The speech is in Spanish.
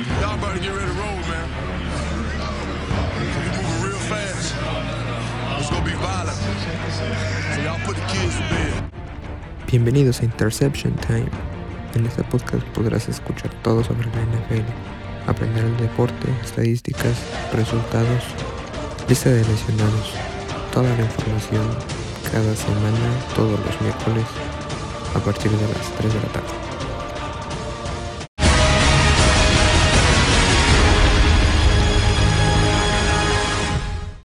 Y'all about get ready to roll, man. Real fast. It's gonna be violent. So y'all put the kids to bed. Bienvenidos a Interception Time. En este podcast podrás escuchar todo sobre la NFL, aprender el deporte, estadísticas, resultados, lista de lesionados, toda la información cada semana, todos los miércoles, a partir de las 3 de la tarde.